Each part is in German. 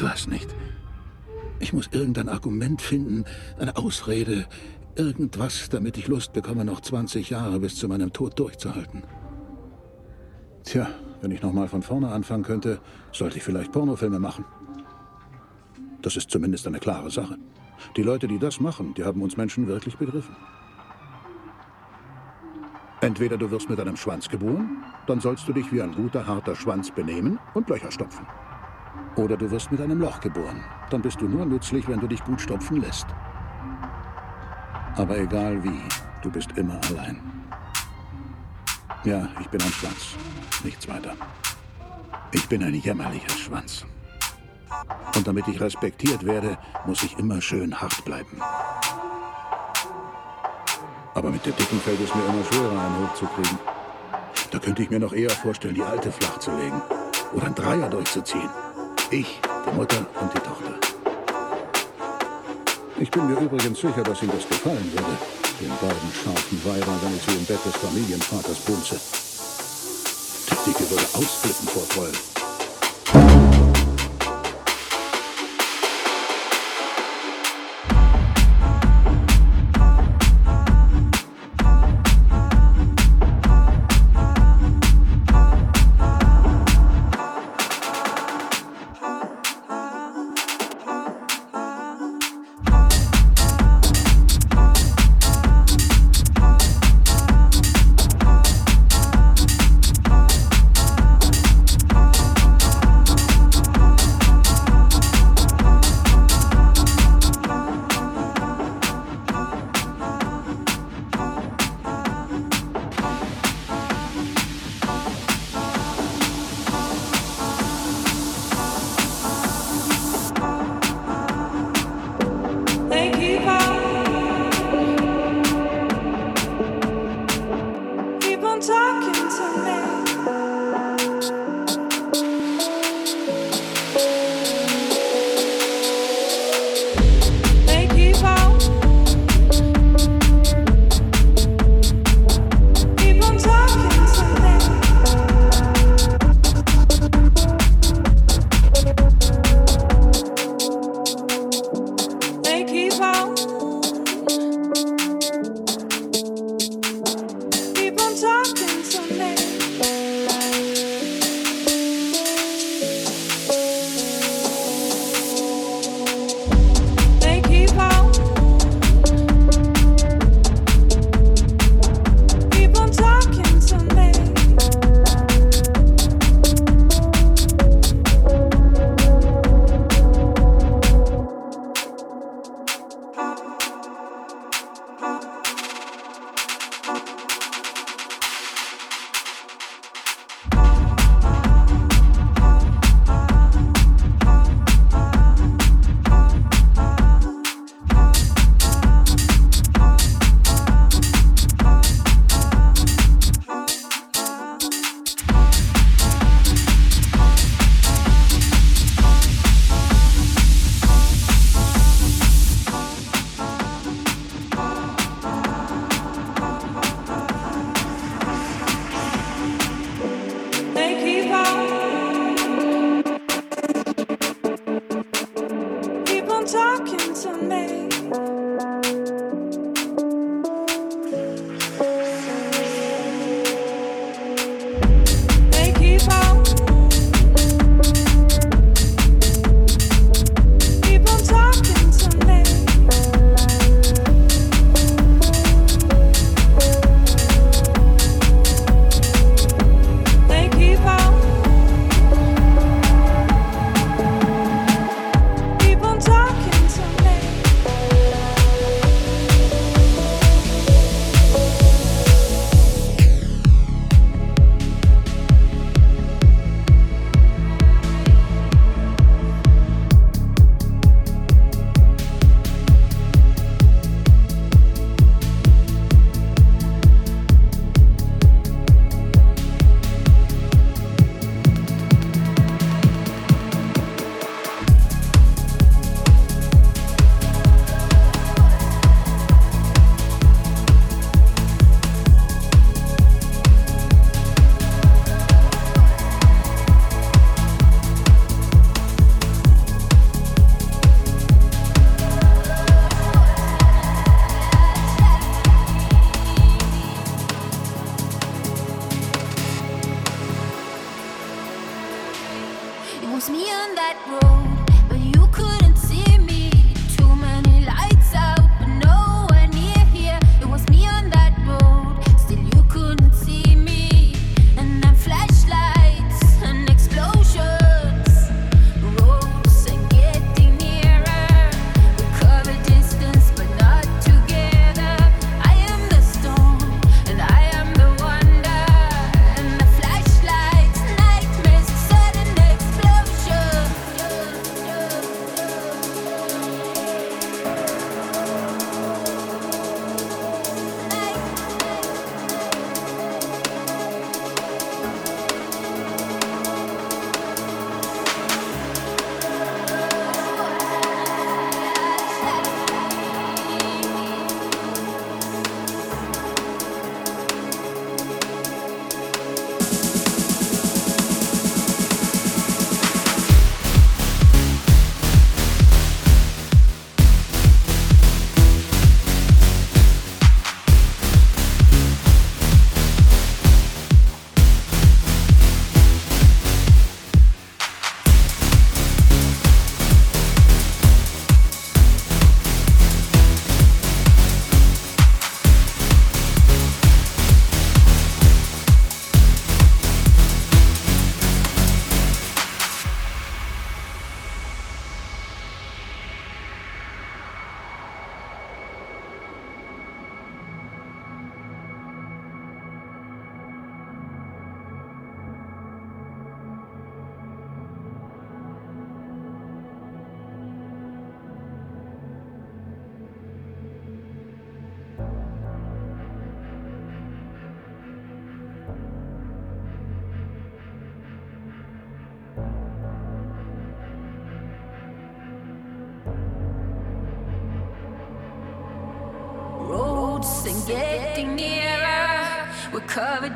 Ich weiß nicht. Ich muss irgendein Argument finden, eine Ausrede, irgendwas, damit ich Lust bekomme, noch 20 Jahre bis zu meinem Tod durchzuhalten. Tja, wenn ich nochmal von vorne anfangen könnte, sollte ich vielleicht Pornofilme machen. Das ist zumindest eine klare Sache. Die Leute, die das machen, die haben uns Menschen wirklich begriffen. Entweder du wirst mit einem Schwanz geboren, dann sollst du dich wie ein guter, harter Schwanz benehmen und Löcher stopfen. Oder du wirst mit einem Loch geboren. Dann bist du nur nützlich, wenn du dich gut stopfen lässt. Aber egal wie, du bist immer allein. Ja, ich bin ein Schwanz. Nichts weiter. Ich bin ein jämmerlicher Schwanz. Und damit ich respektiert werde, muss ich immer schön hart bleiben. Aber mit der dicken fällt es mir immer schwerer, einen hochzukriegen. Da könnte ich mir noch eher vorstellen, die alte flach zu legen. Oder ein Dreier durchzuziehen. Ich, die Mutter und die Tochter. Ich bin mir übrigens sicher, dass ihm das gefallen würde, den beiden scharfen Weibern, wenn ich sie im Bett des Familienvaters bumse. Die Dicke würde ausflippen vor Freude.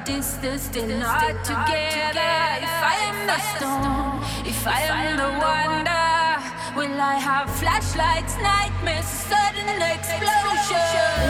Distance, still not together. If I am the storm, if I am the wonder, will I have flashlights, nightmares, sudden explosion?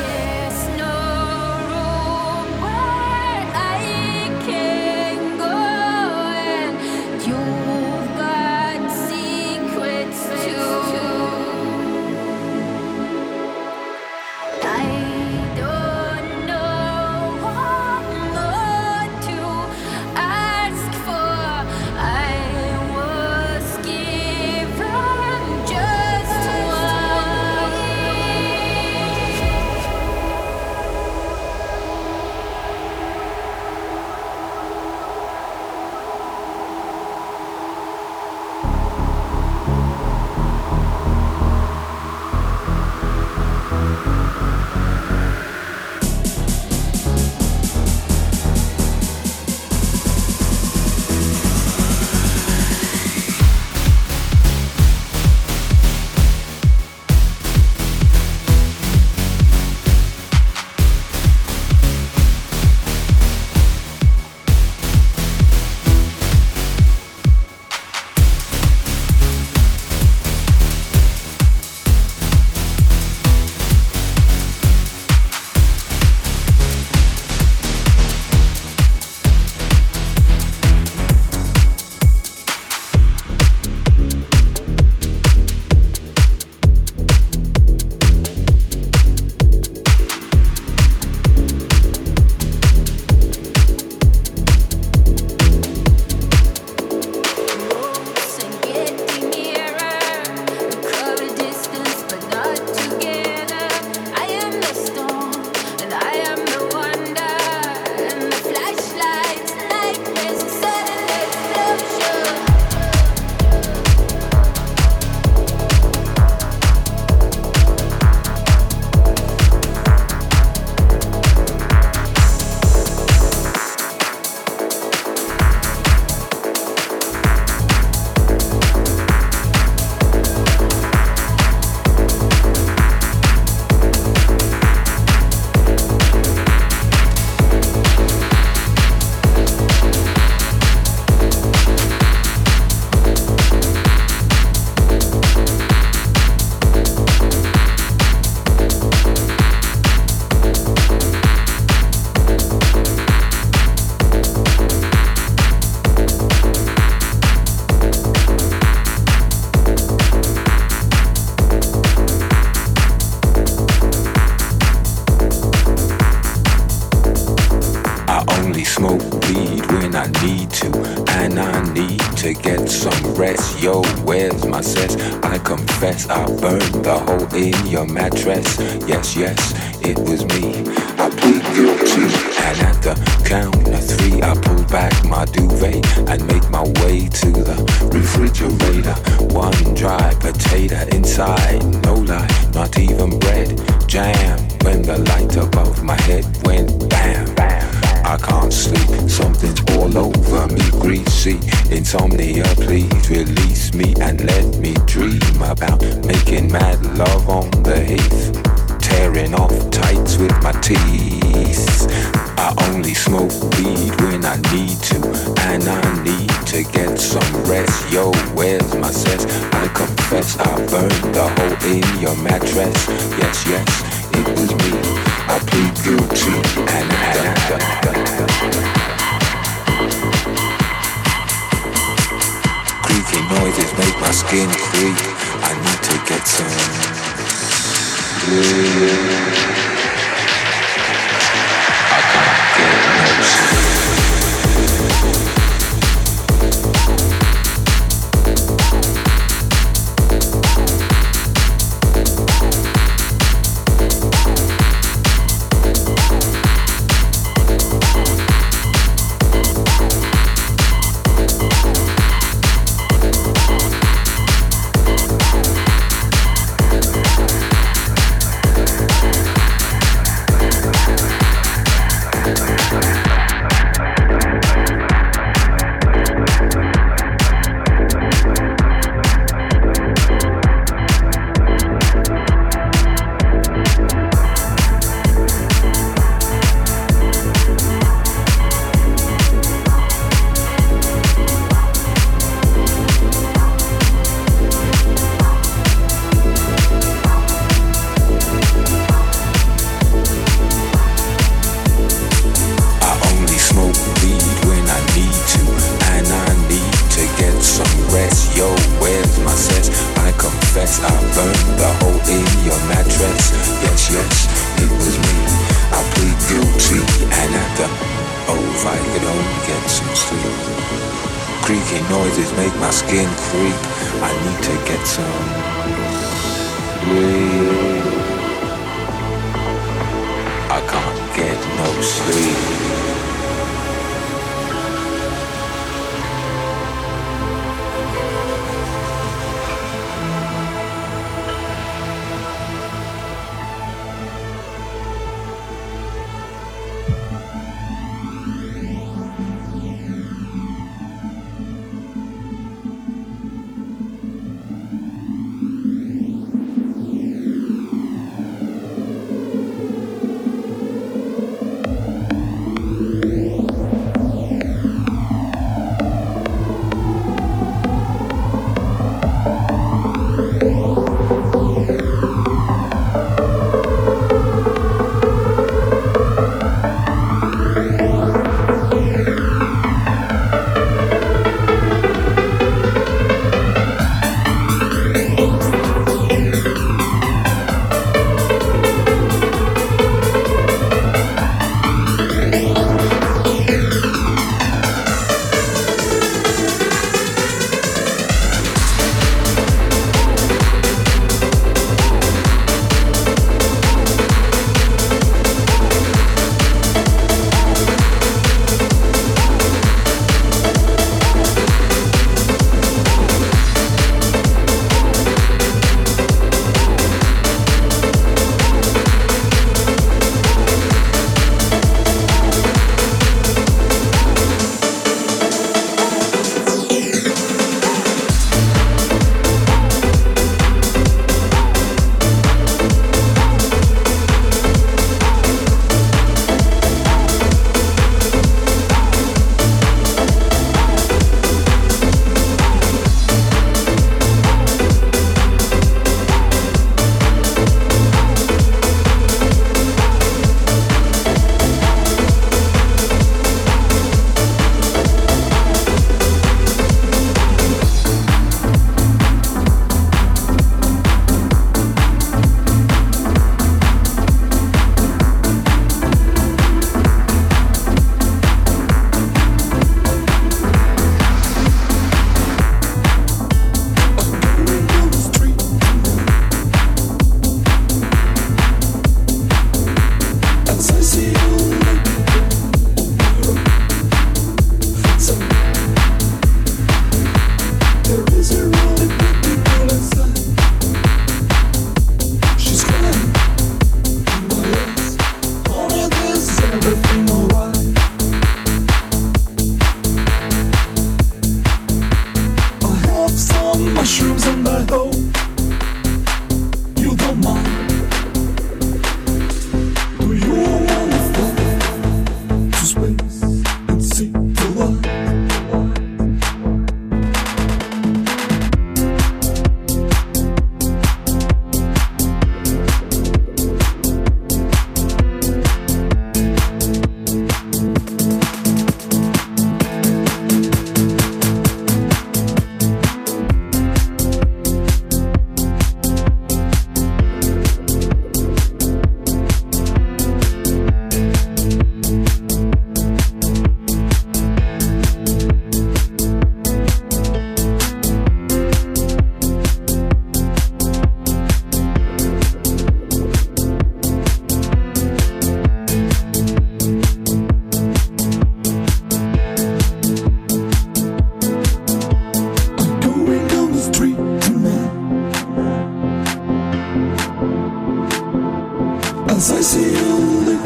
Sensaciones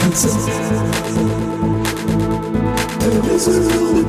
Sensaciones Te ves el mundo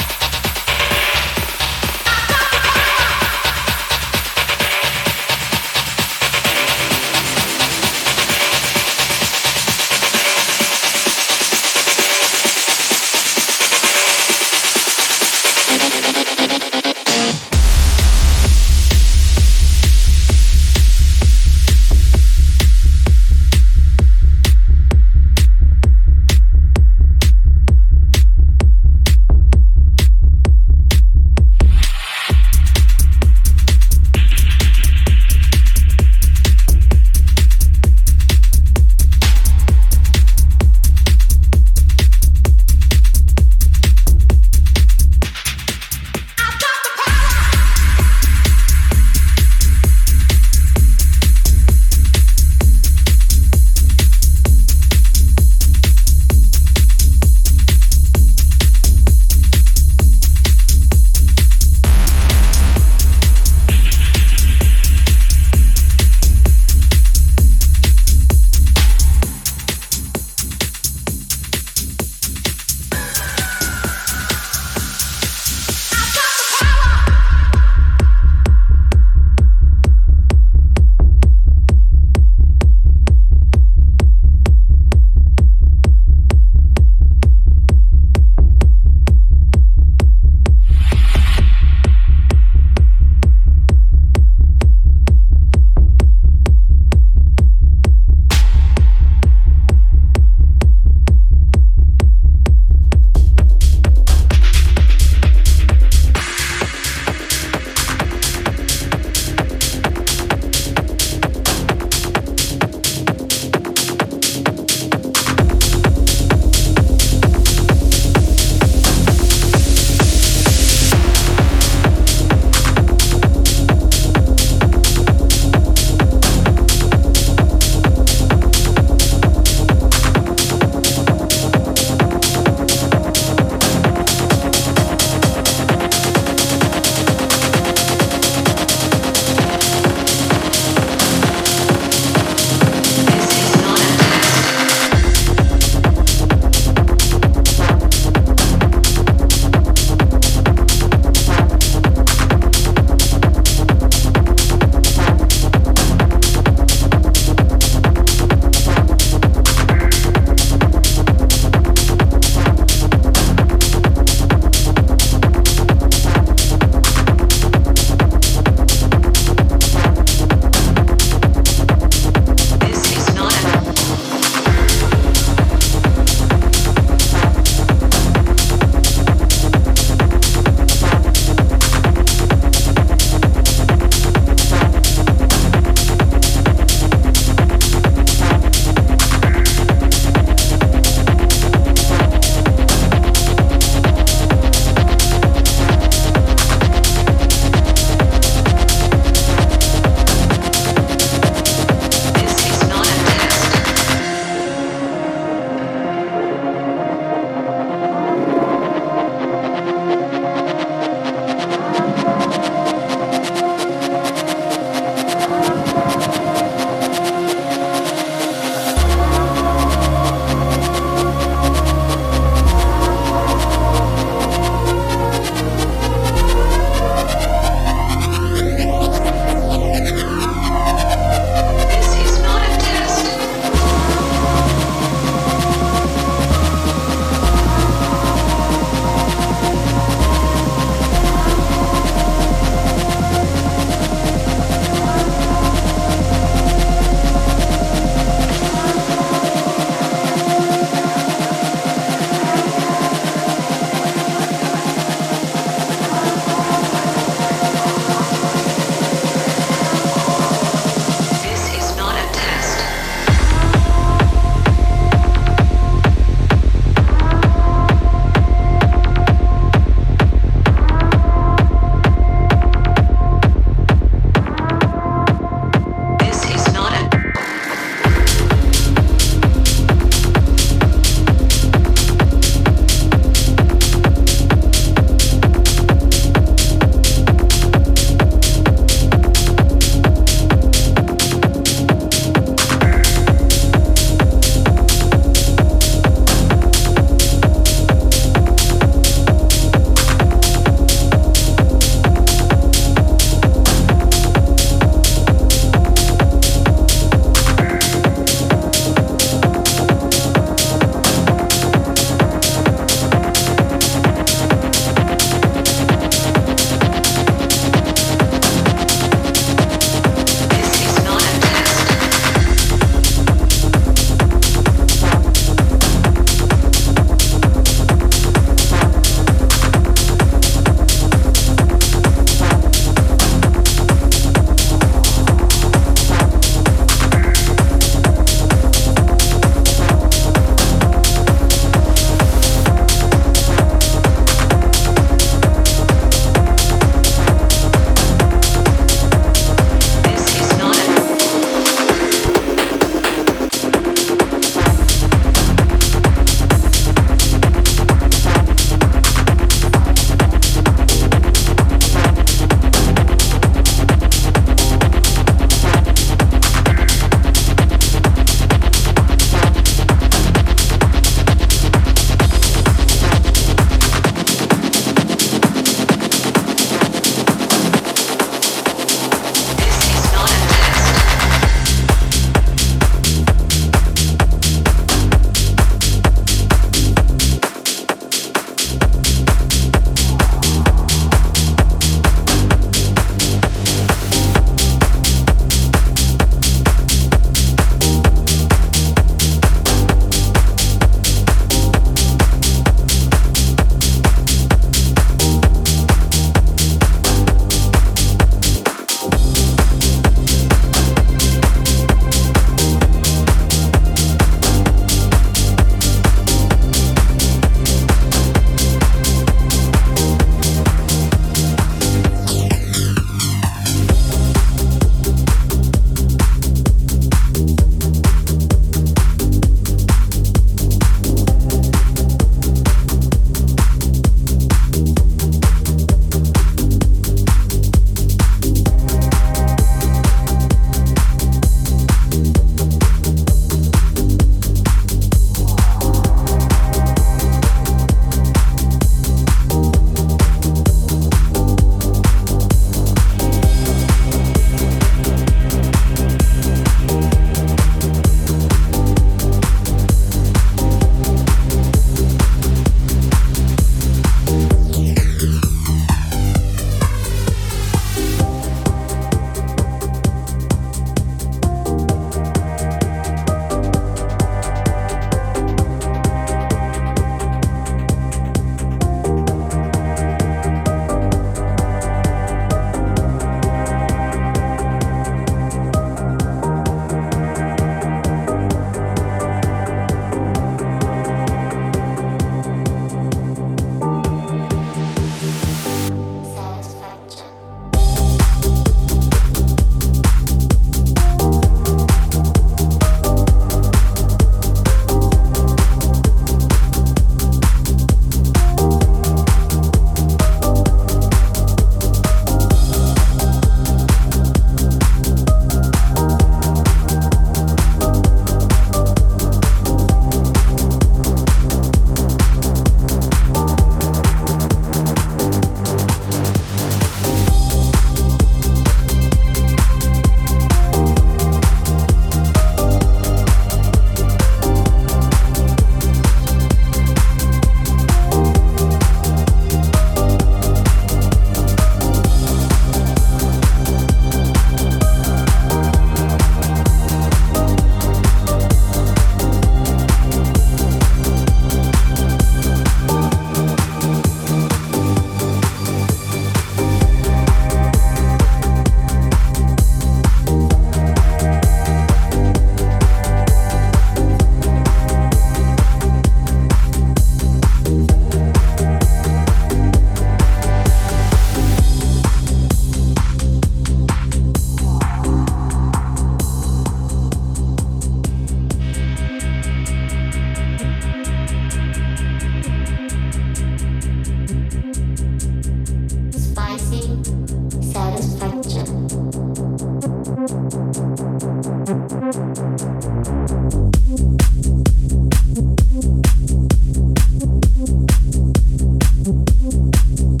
Thank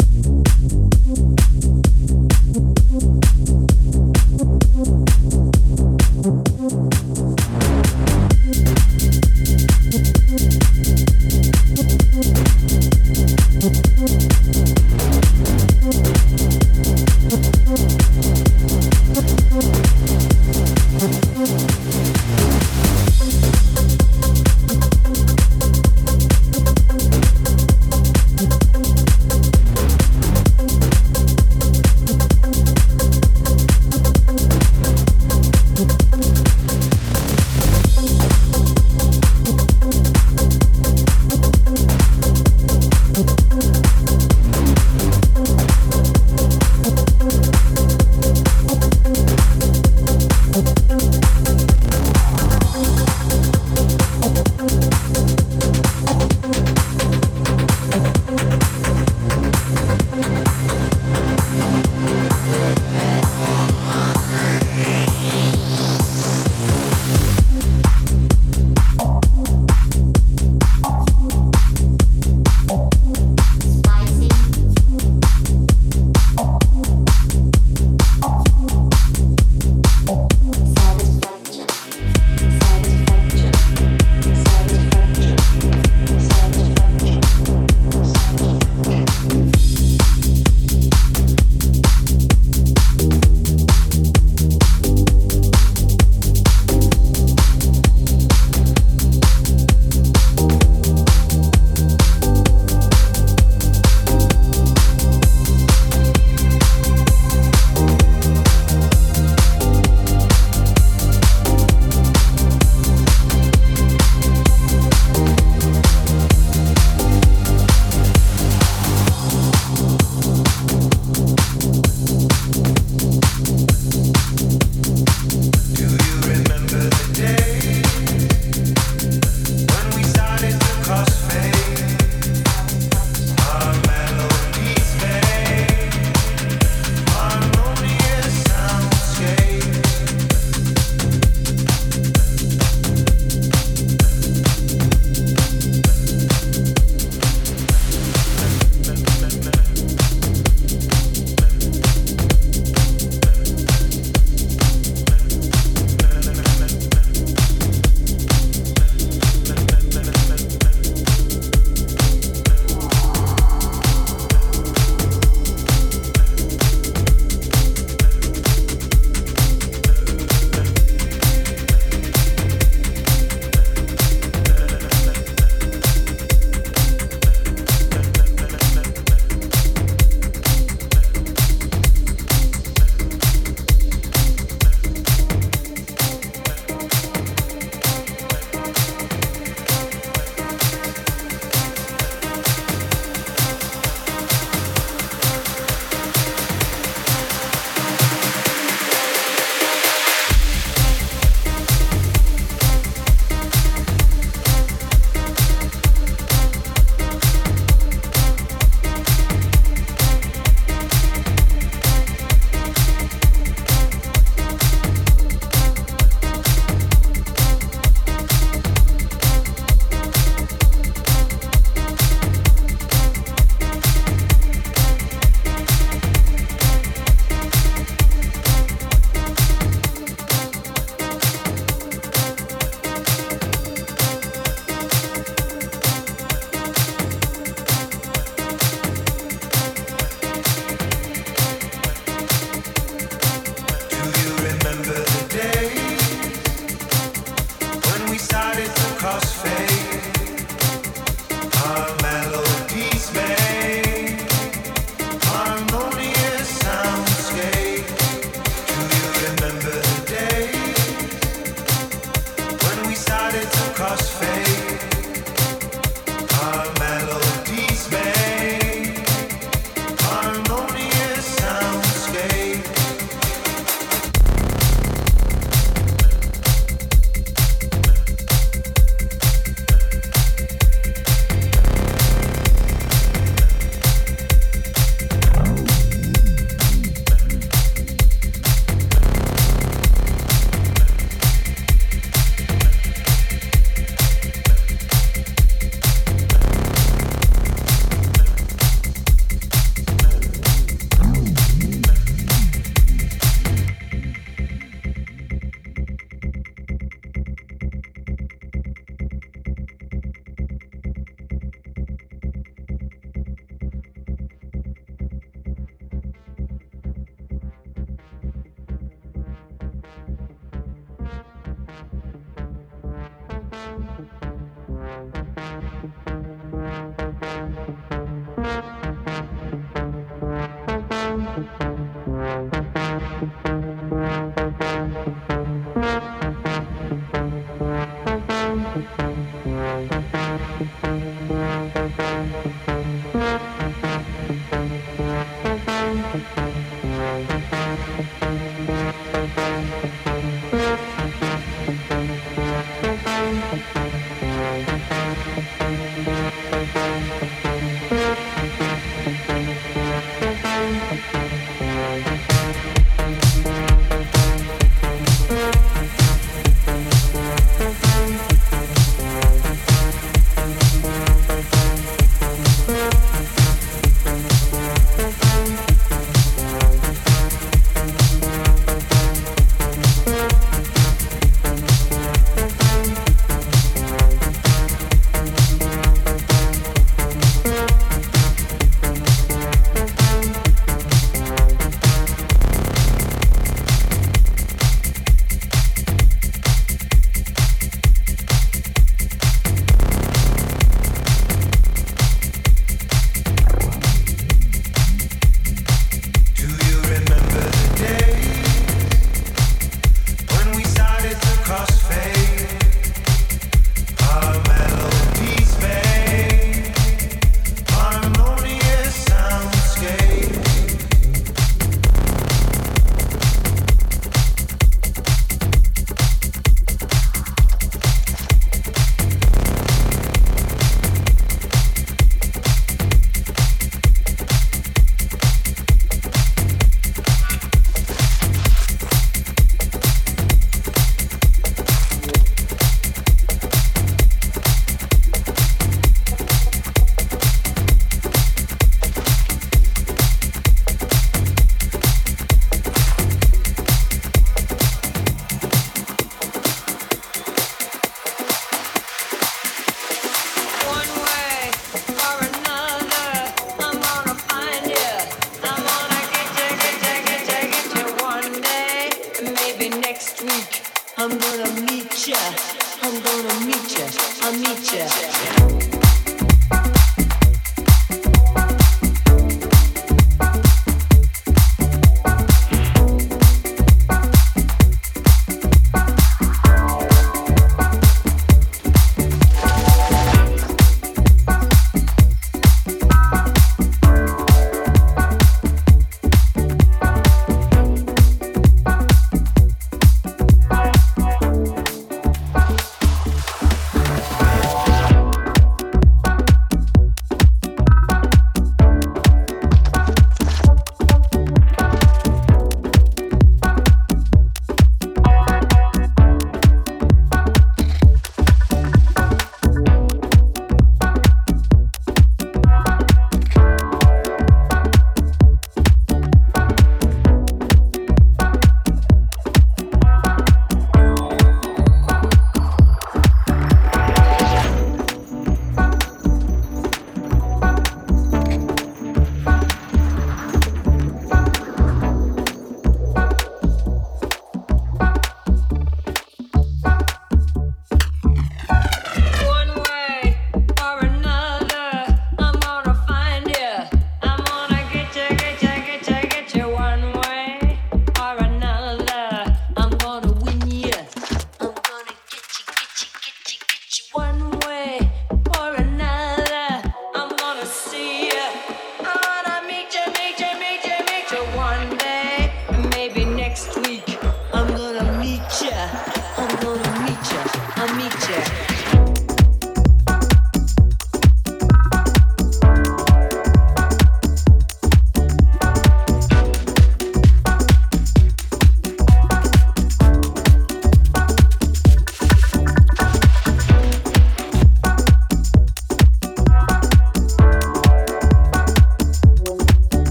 you.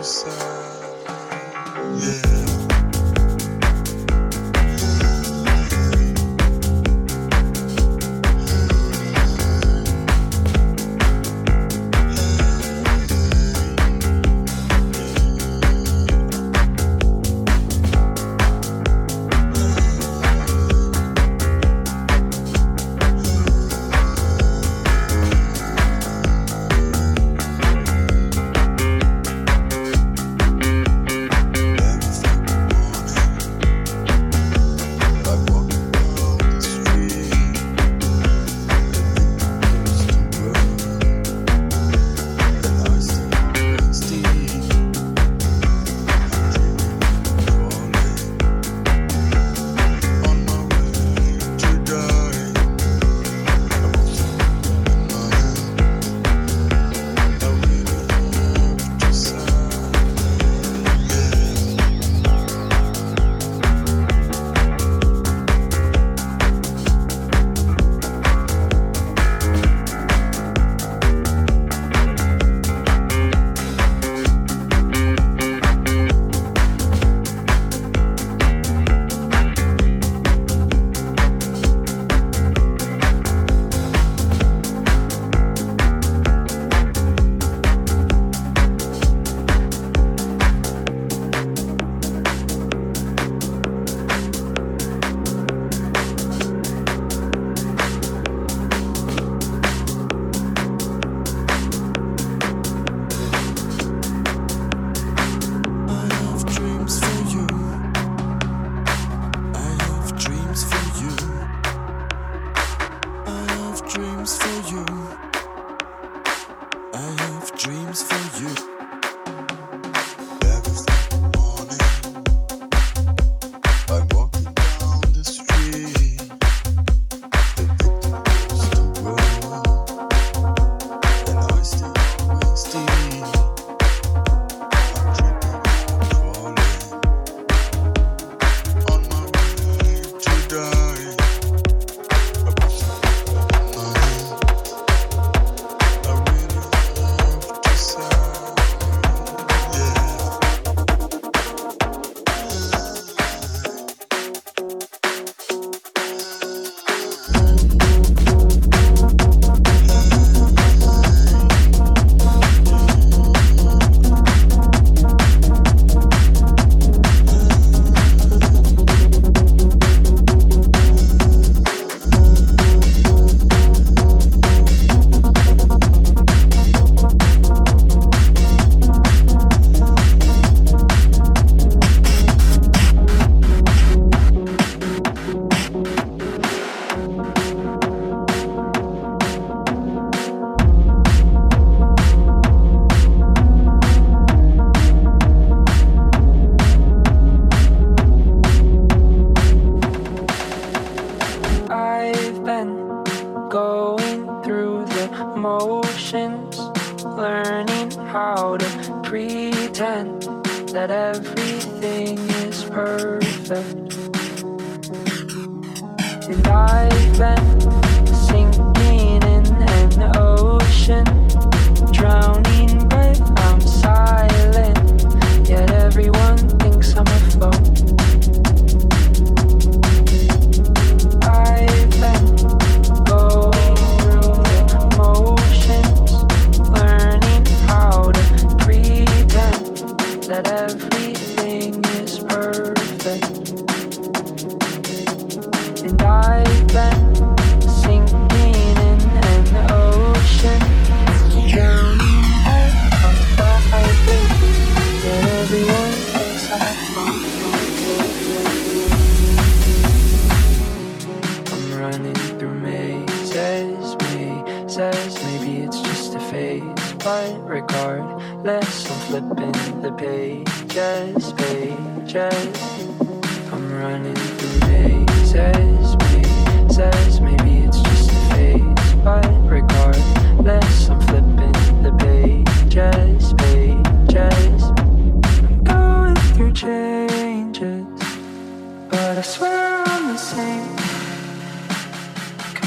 Regardless, I'm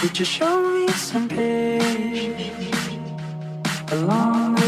Could you show me some patience along the